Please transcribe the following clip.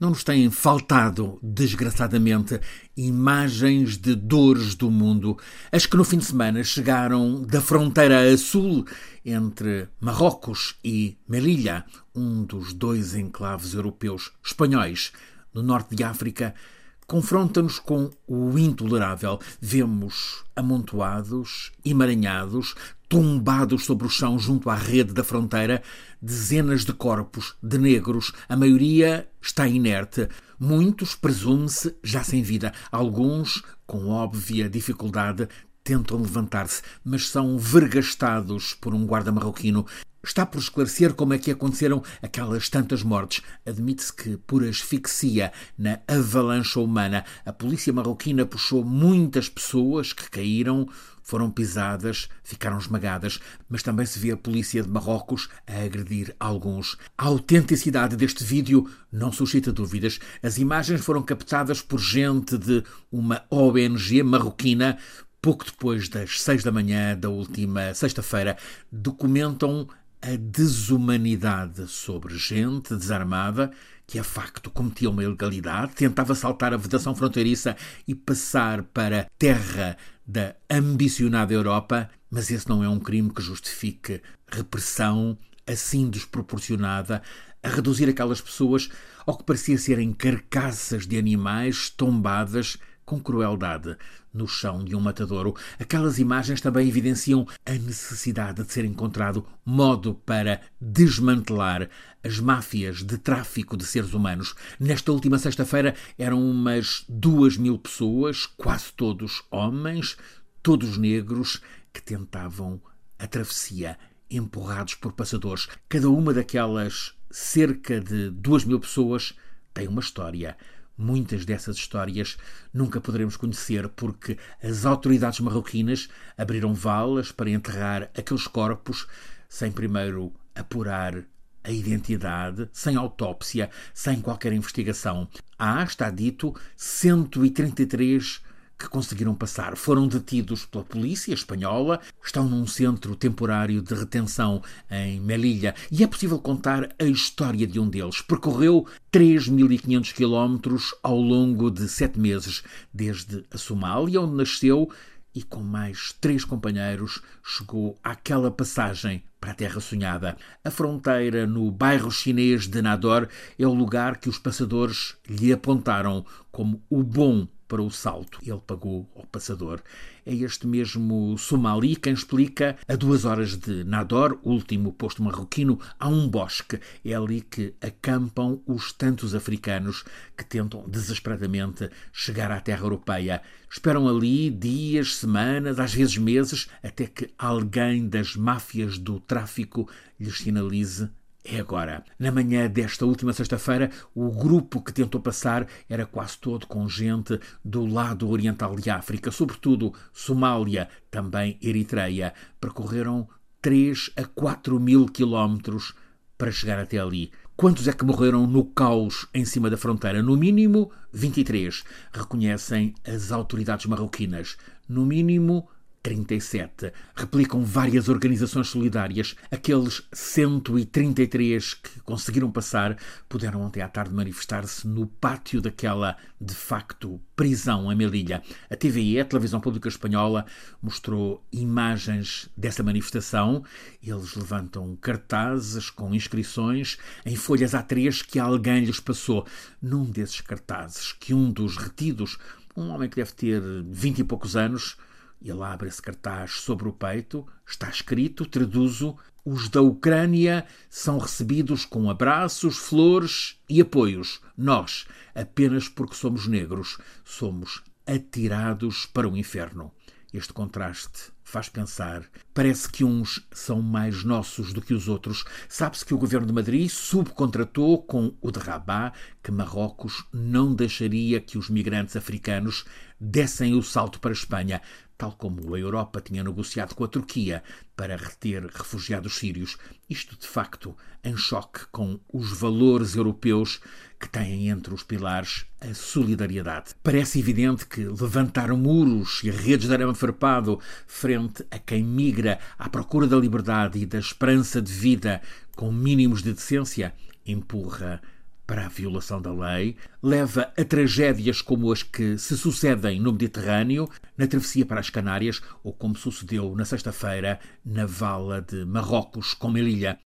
Não nos têm faltado, desgraçadamente, imagens de dores do mundo, as que no fim de semana chegaram da fronteira a sul entre Marrocos e Melilla, um dos dois enclaves europeus espanhóis no norte de África, confronta-nos com o intolerável. Vemos amontoados, emaranhados, tombados sobre o chão junto à rede da fronteira, dezenas de corpos de negros, a maioria está inerte, muitos, presume-se, já sem vida, alguns, com óbvia dificuldade, tentam levantar-se, mas são vergastados por um guarda marroquino. Está por esclarecer como é que aconteceram aquelas tantas mortes. Admite-se que, por asfixia na avalanche humana, a polícia marroquina puxou muitas pessoas que caíram, foram pisadas, ficaram esmagadas, mas também se vê a polícia de Marrocos a agredir alguns. A autenticidade deste vídeo não suscita dúvidas. As imagens foram captadas por gente de uma ONG marroquina pouco depois das seis da manhã da última sexta-feira, documentam a desumanidade sobre gente desarmada que, a facto, cometia uma ilegalidade, tentava saltar a vedação fronteiriça e passar para terra da ambicionada Europa, mas esse não é um crime que justifique repressão assim desproporcionada a reduzir aquelas pessoas ao que parecia serem carcaças de animais tombadas com crueldade no chão de um matadouro. Aquelas imagens também evidenciam a necessidade de ser encontrado modo para desmantelar as máfias de tráfico de seres humanos. Nesta última sexta-feira eram umas duas mil pessoas, quase todos homens, todos negros, que tentavam a travessia, empurrados por passadores. Cada uma daquelas cerca de duas mil pessoas tem uma história Muitas dessas histórias nunca poderemos conhecer porque as autoridades marroquinas abriram valas para enterrar aqueles corpos sem primeiro apurar a identidade, sem autópsia, sem qualquer investigação. Há, está dito, 133 que conseguiram passar. Foram detidos pela polícia espanhola, estão num centro temporário de retenção em Melilla e é possível contar a história de um deles. Percorreu 3.500 quilómetros ao longo de sete meses, desde a Somália, onde nasceu, e com mais três companheiros chegou àquela passagem para a Terra Sonhada. A fronteira no bairro chinês de Nador é o lugar que os passadores lhe apontaram como o bom para o salto. Ele pagou ao passador. É este mesmo Somali quem explica a duas horas de Nador, último posto marroquino, há um bosque. É ali que acampam os tantos africanos que tentam desesperadamente chegar à terra europeia. Esperam ali dias, semanas, às vezes meses, até que alguém das máfias do tráfico lhes sinalize é agora. Na manhã desta última sexta-feira, o grupo que tentou passar era quase todo com gente do lado oriental de África, sobretudo Somália, também Eritreia. Percorreram 3 a 4 mil quilómetros para chegar até ali. Quantos é que morreram no caos em cima da fronteira? No mínimo 23, reconhecem as autoridades marroquinas. No mínimo 37. Replicam várias organizações solidárias. Aqueles 133 que conseguiram passar puderam ontem à tarde manifestar-se no pátio daquela, de facto, prisão em Melilla. A TVE, a Televisão Pública Espanhola, mostrou imagens dessa manifestação. Eles levantam cartazes com inscrições em folhas A3 que alguém lhes passou. Num desses cartazes, que um dos retidos, um homem que deve ter vinte e poucos anos, ele abre esse cartaz sobre o peito, está escrito, traduzo: os da Ucrânia são recebidos com abraços, flores e apoios. Nós, apenas porque somos negros, somos atirados para o inferno. Este contraste faz pensar. Parece que uns são mais nossos do que os outros. Sabe-se que o governo de Madrid subcontratou com o de Rabat que Marrocos não deixaria que os migrantes africanos dessem o salto para a Espanha tal como a Europa tinha negociado com a Turquia para reter refugiados sírios, isto de facto em choque com os valores europeus que têm entre os pilares a solidariedade. Parece evidente que levantar muros e redes de arame farpado frente a quem migra à procura da liberdade e da esperança de vida com mínimos de decência empurra para a violação da lei, leva a tragédias como as que se sucedem no Mediterrâneo, na travessia para as Canárias ou como sucedeu na sexta-feira na vala de Marrocos com Melilla.